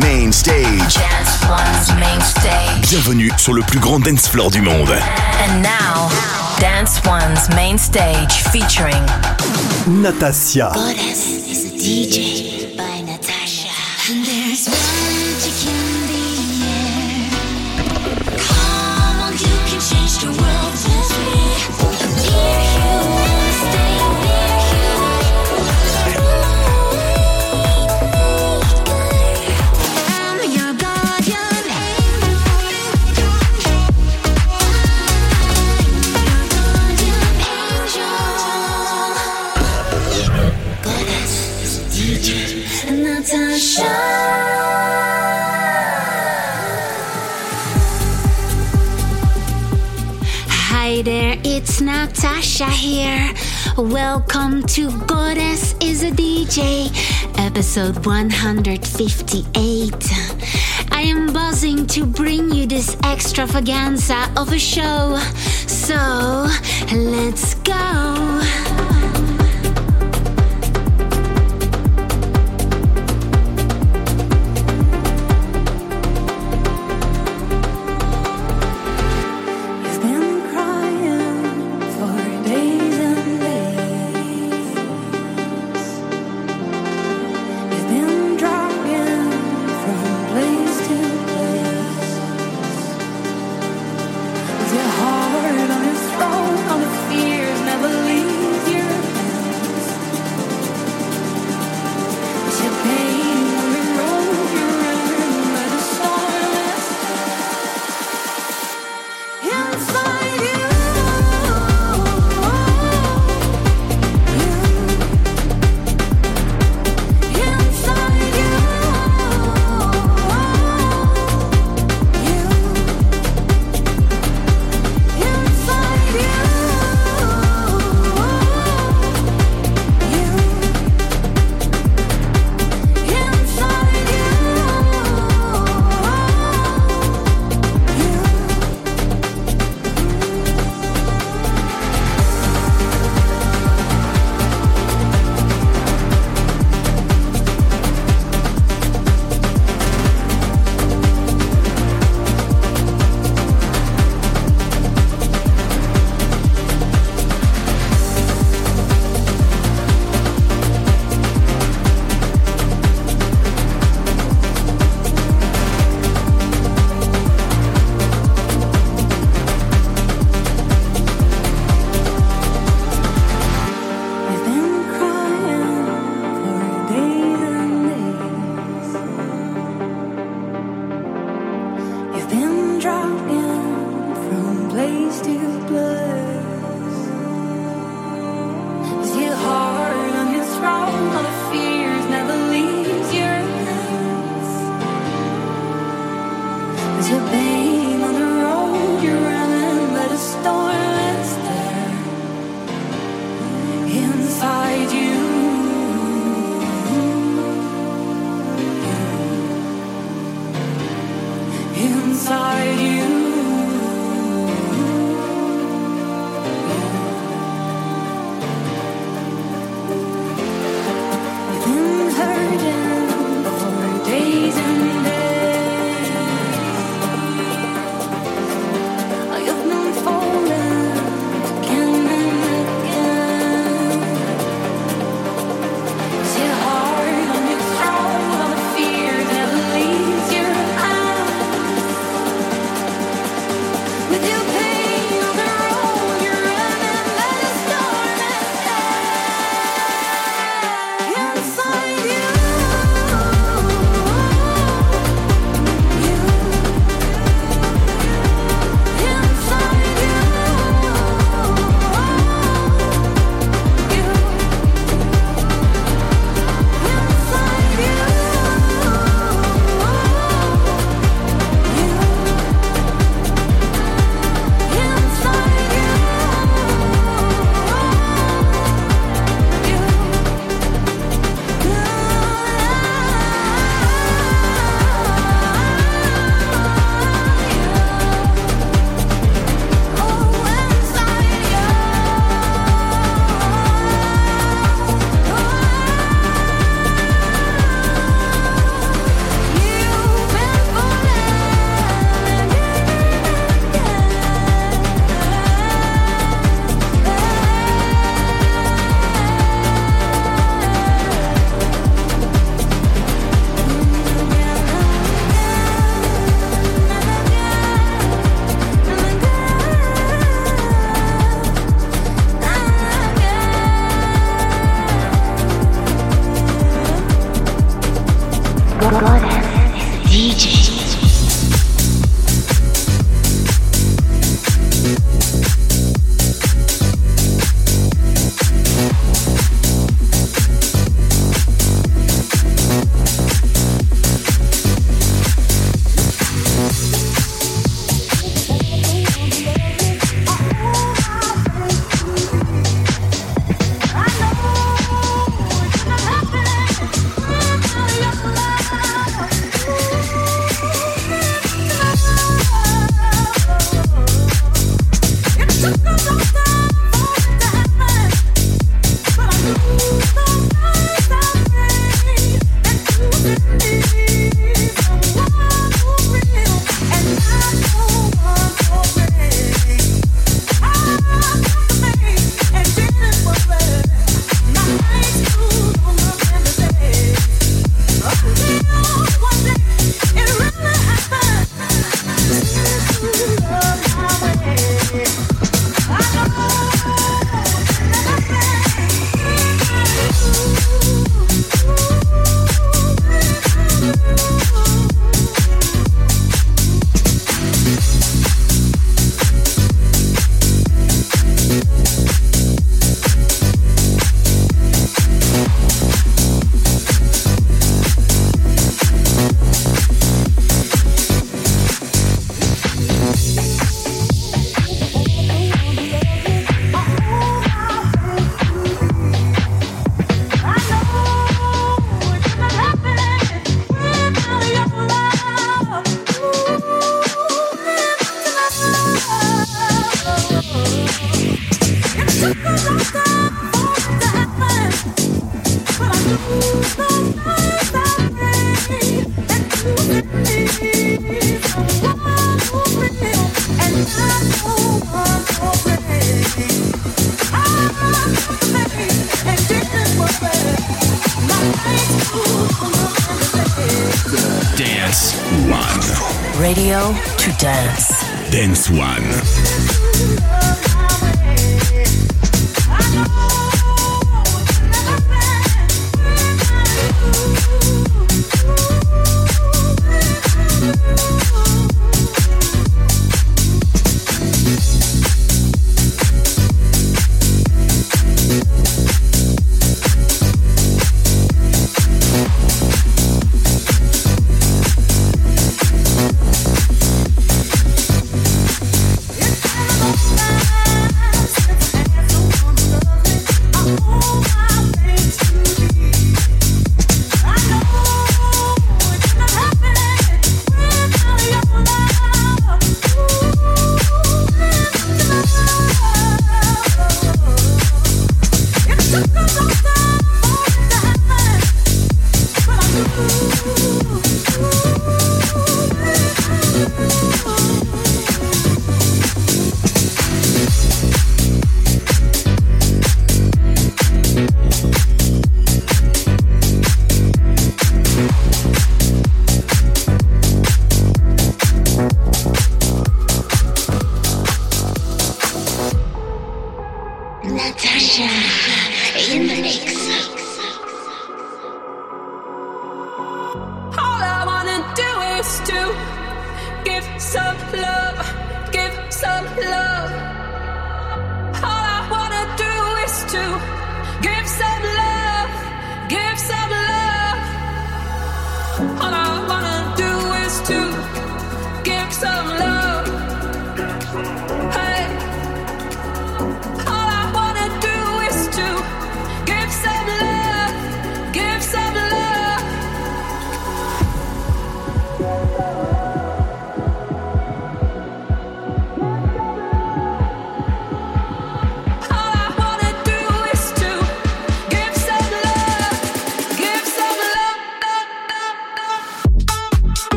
Main Stage. Dance One's main stage. Bienvenue sur le plus grand dance floor du monde. And now, Dance One's main stage featuring Natasia. Goddess is a DJ Nathassia here. Welcome to Goddess is a DJ, episode 158. I am buzzing to bring you this extravaganza of a show. So, let's go. Dance one radio to dance. Dance One.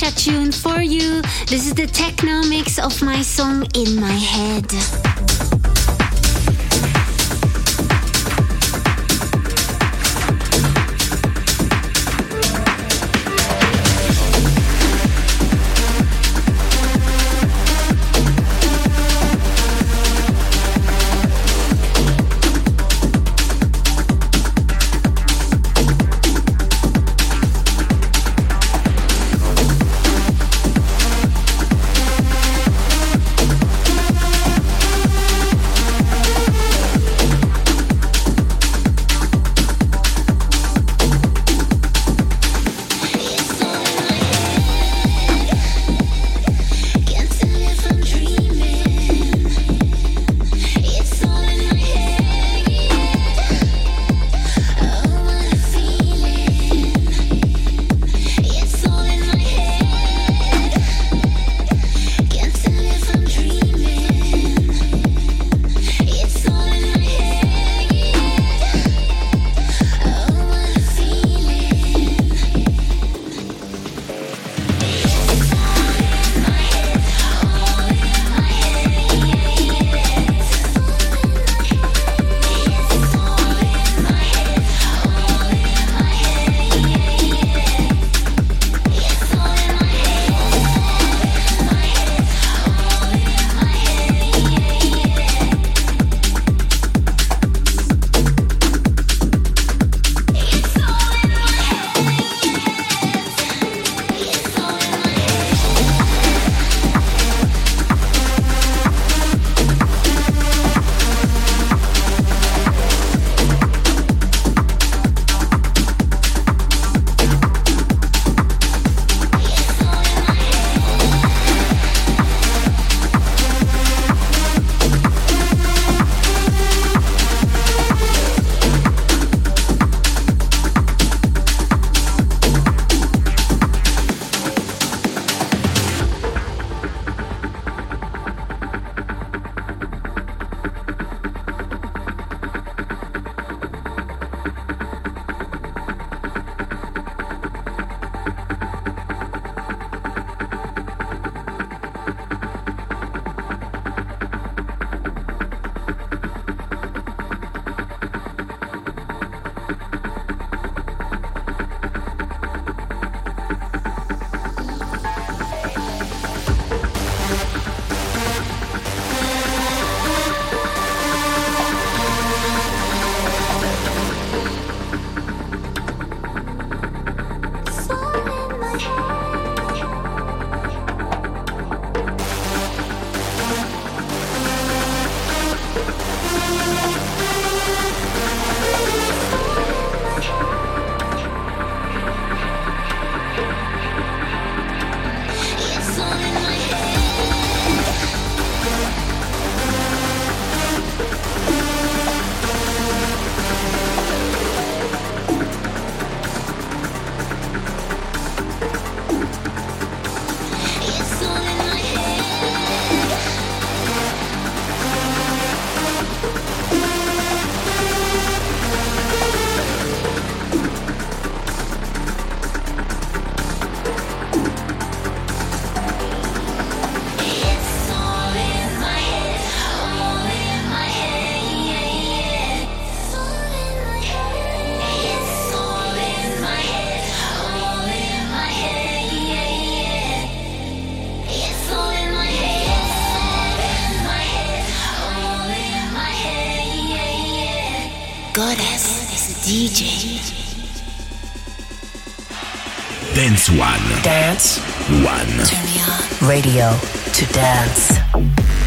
Nathassia tune for you. This is the techno mix of my song In My Head. DJ, dance One. Dance One. Turn me on. Radio to dance.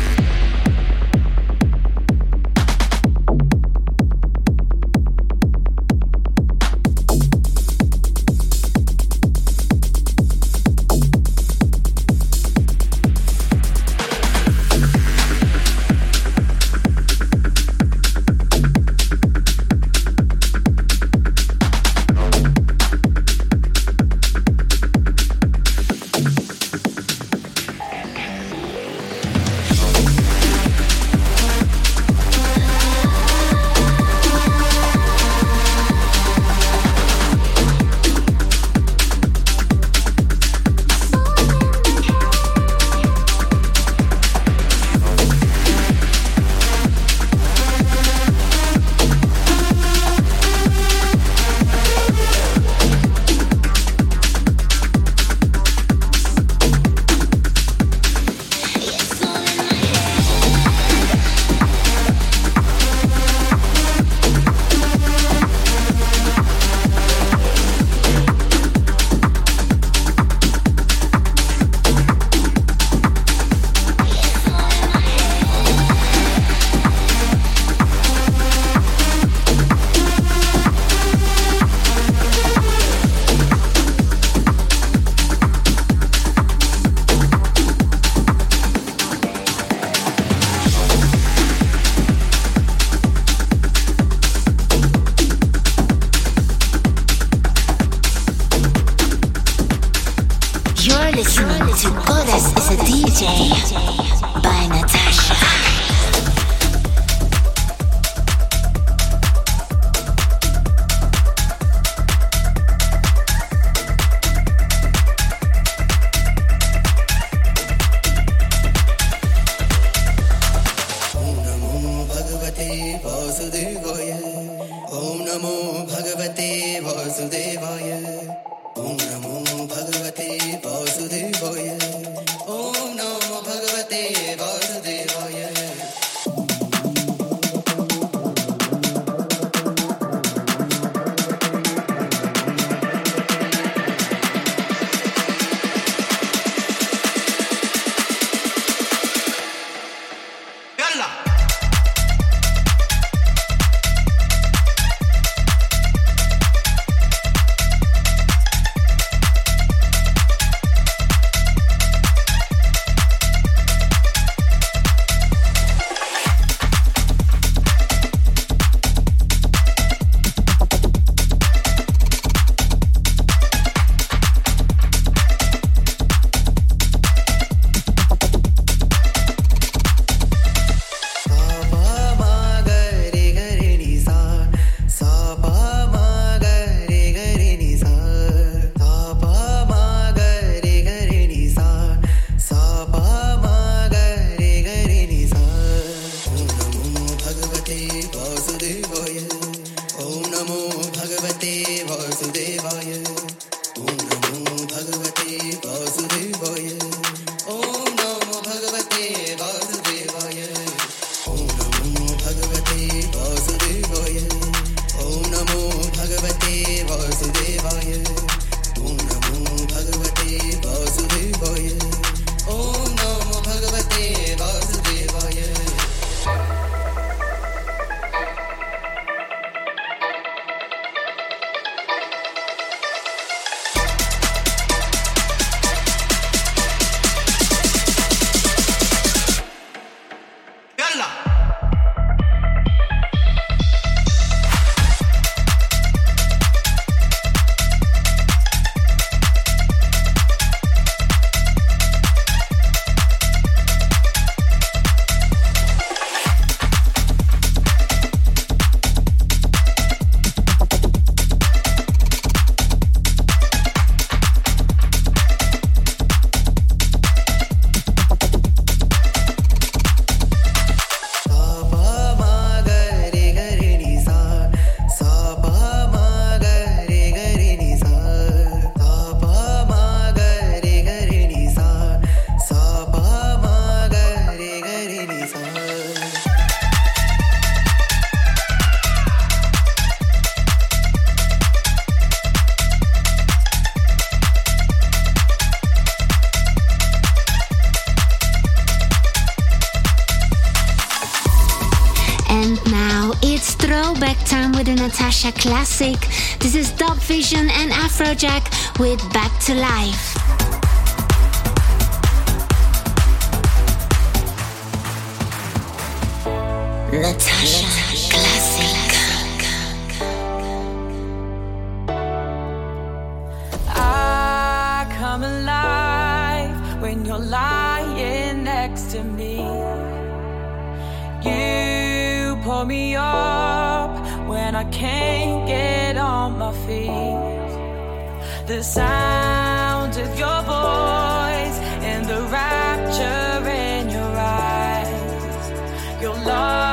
Nathassia classic. This is Dub Vision and Afrojack with Back to Life. Nathassia, classic. I come alive when you're lying next to me. You pull me up when I can't get on my feet. The sound of your voice and the rapture in your eyes. Your love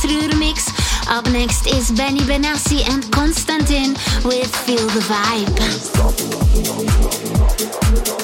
Trur mix. Up next is Benny Benassi and Konstantin with Feel the Vibe.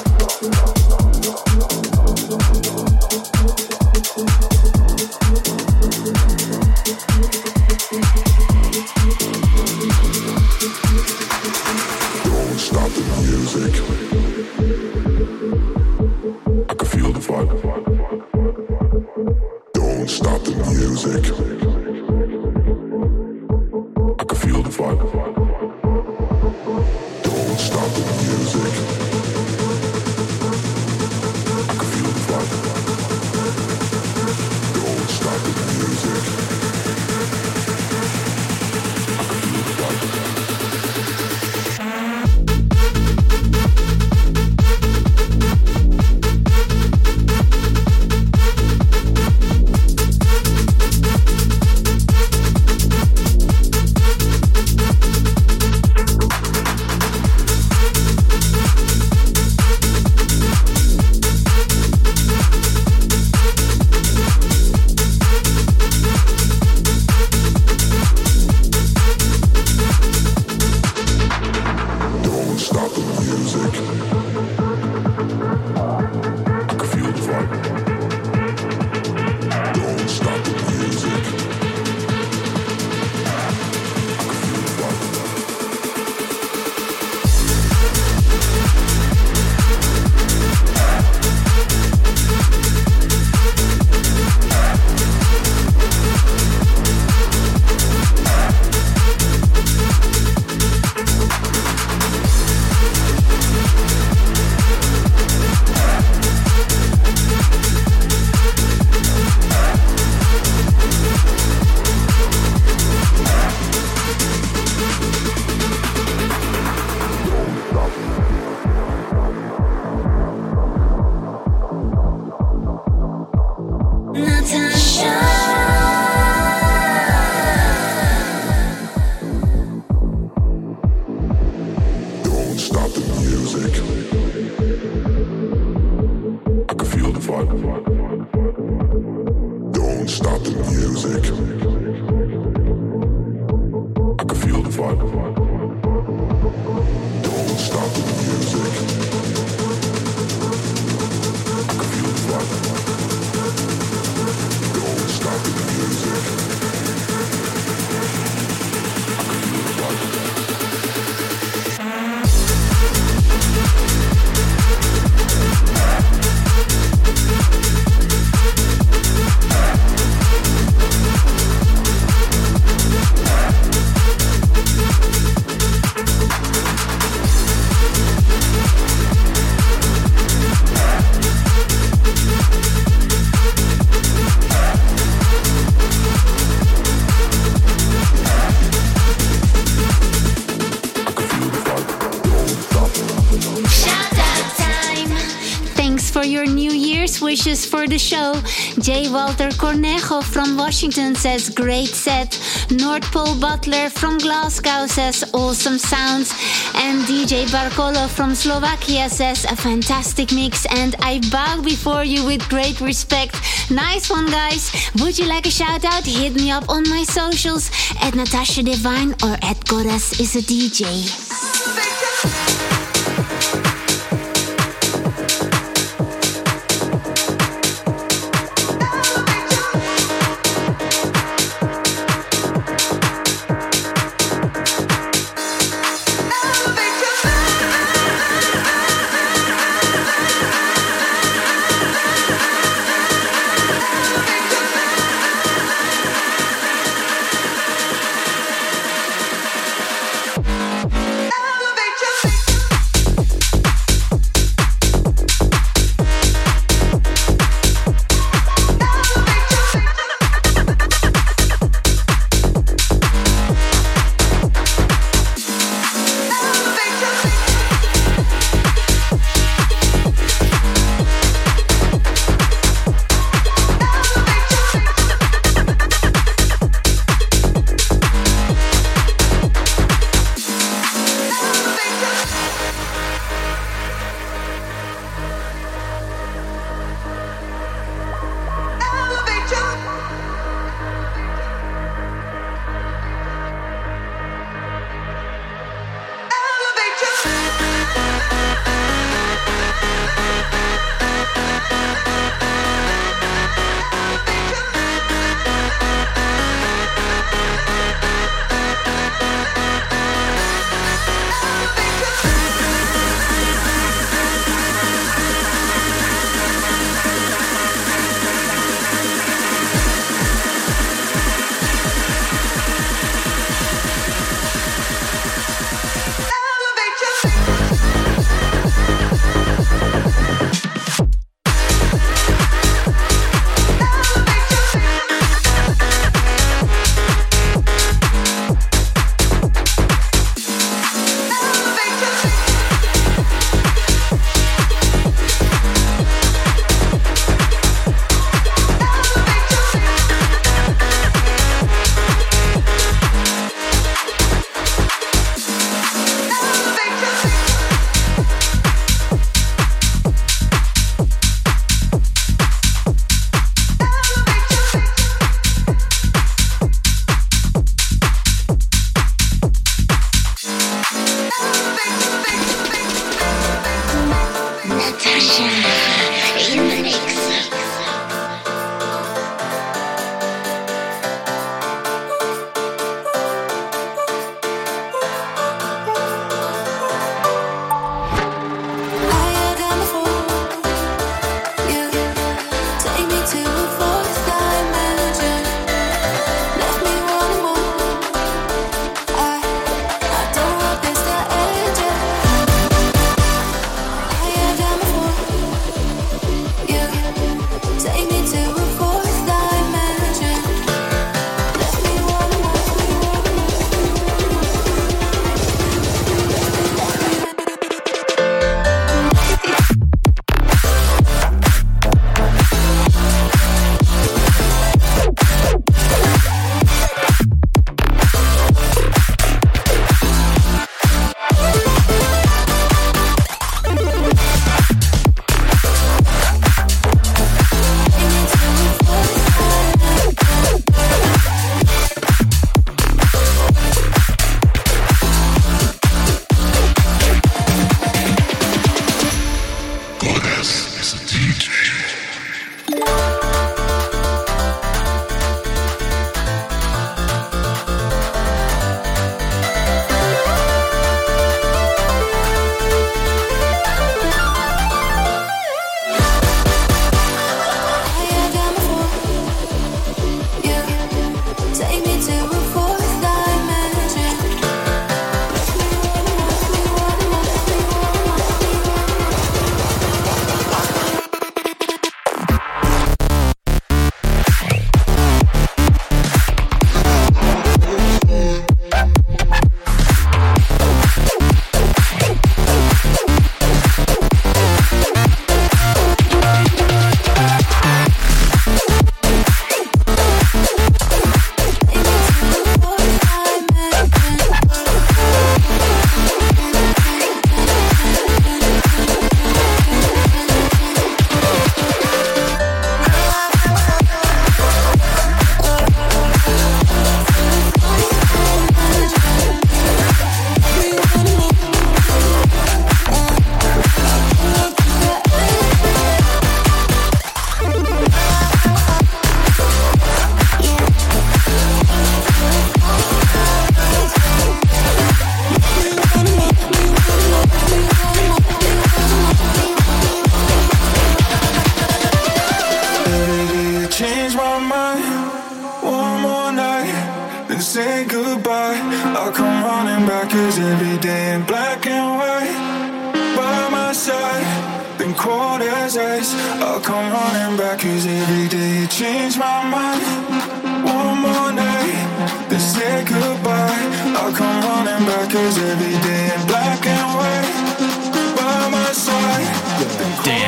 The show. J. Walter Cornejo from Washington says, Great set. North Pole Butler from Glasgow says, Awesome sounds. And DJ Barkolo from Slovakia says, A fantastic mix. And I bow before you with great respect. Nice one, guys. Would you like a shout out? Hit me up on my socials at Nathassia Devine or at Goddess is a DJ.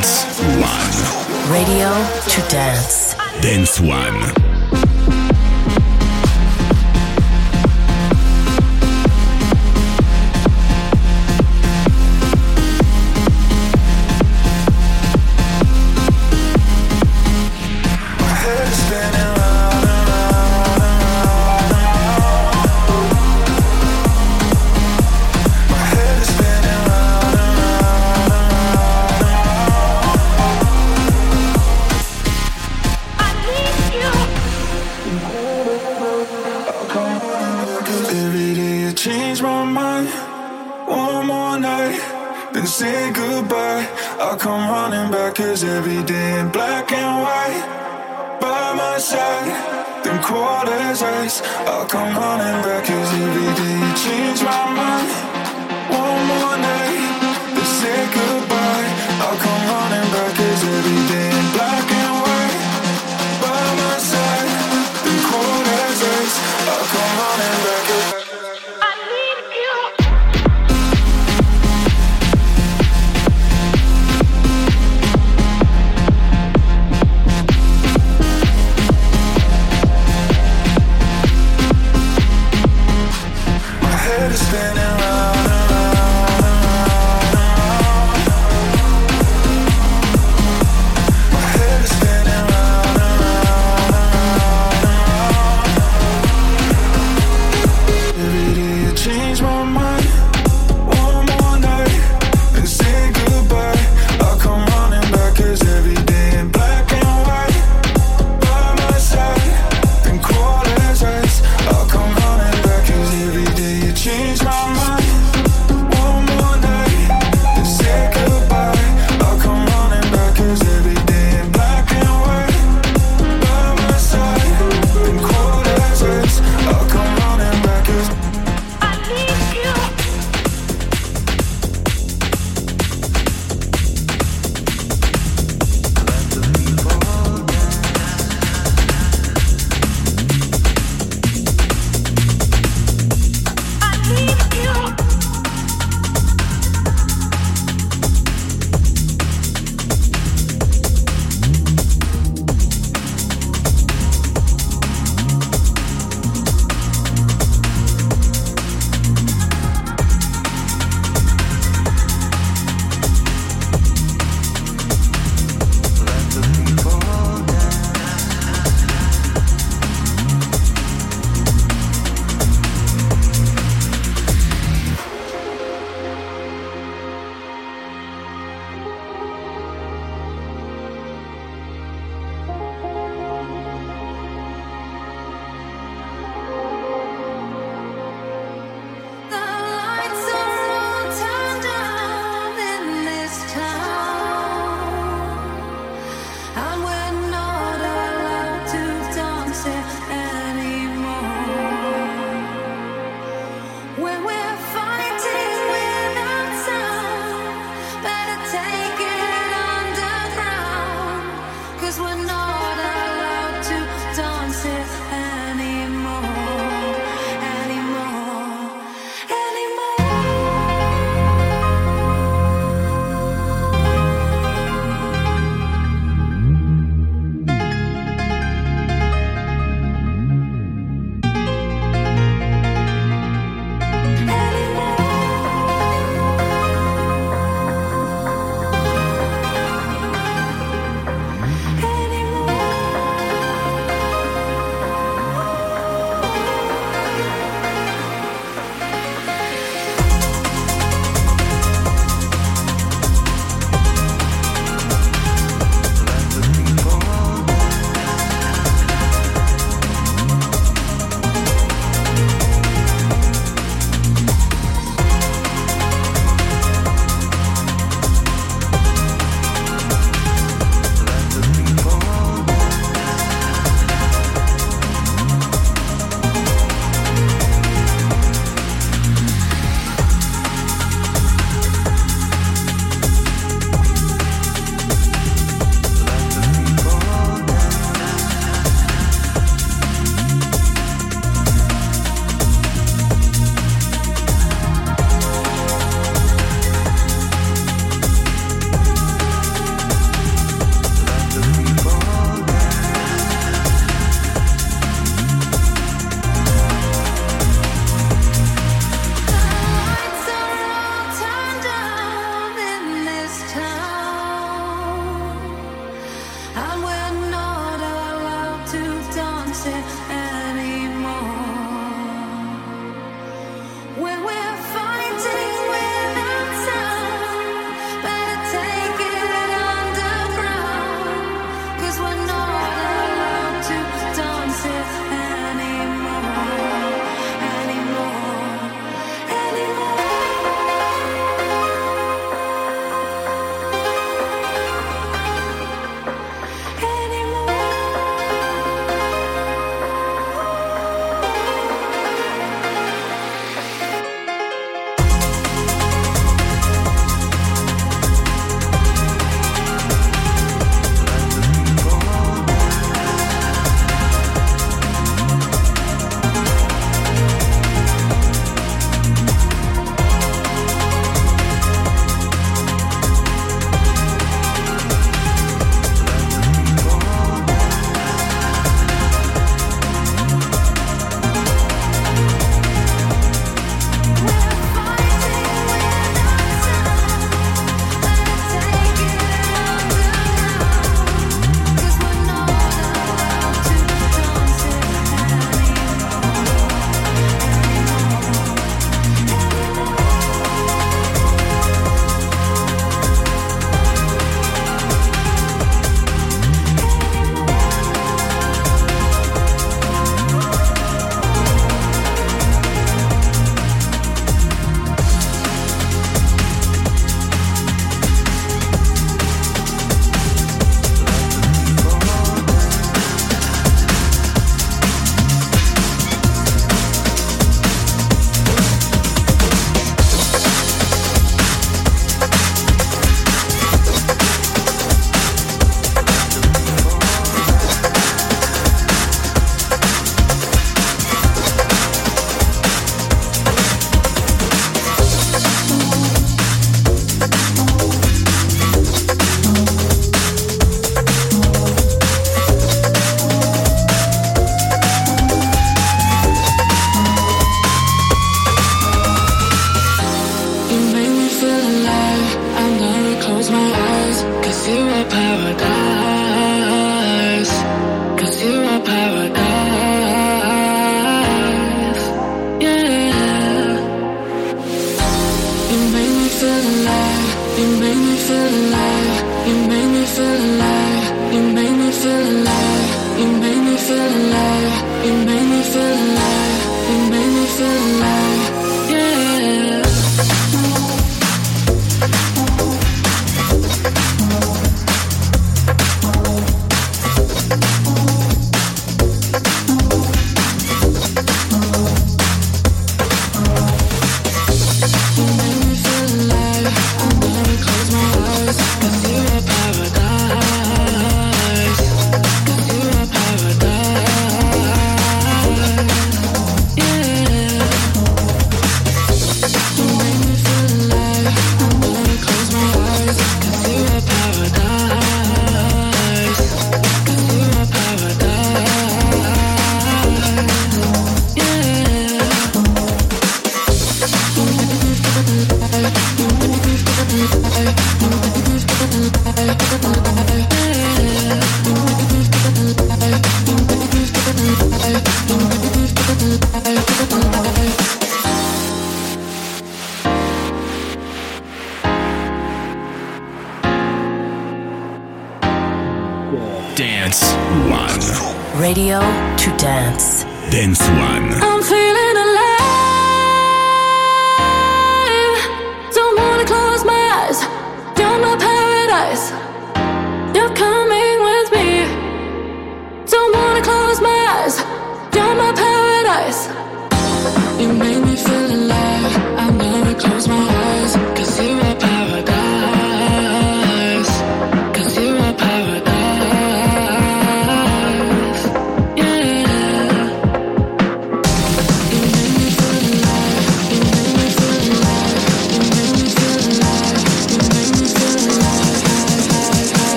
Dance One. Radio to Dance. Dance One. come running back is every day in black and white. By my side, then quarters ice. I'll come running back is every day you change my mind. One more night, then say goodbye. I'll come running back.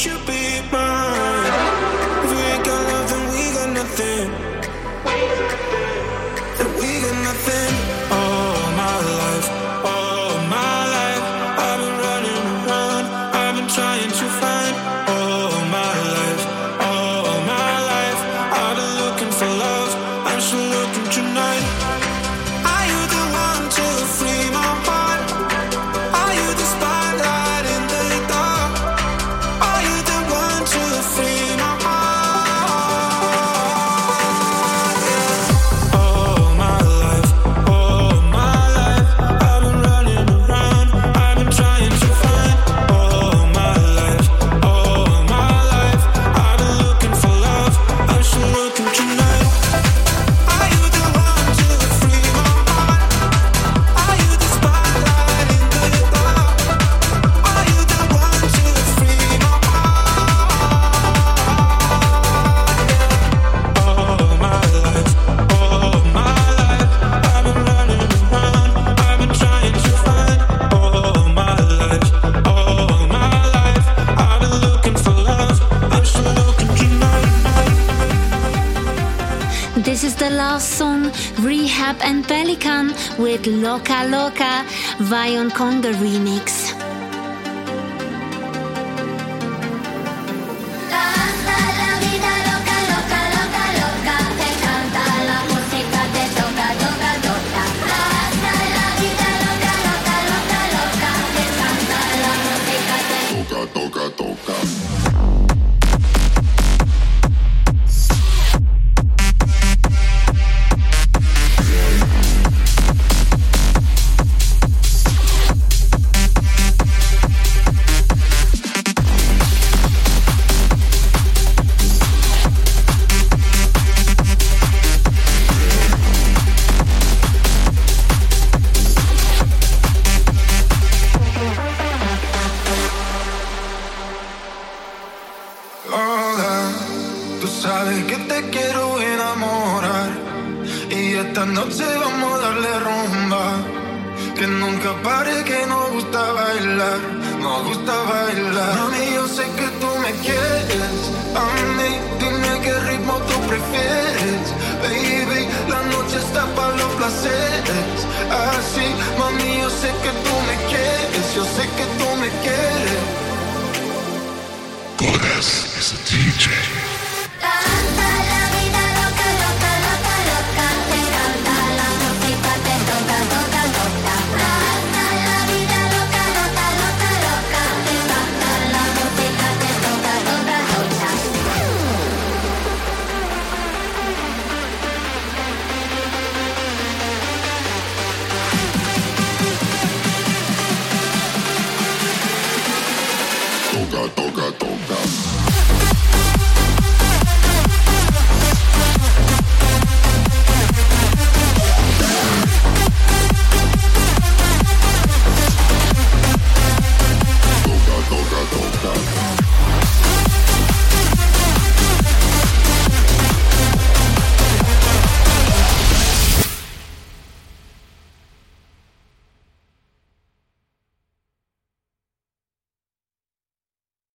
should be with Loca Loca, Vion Konger remix.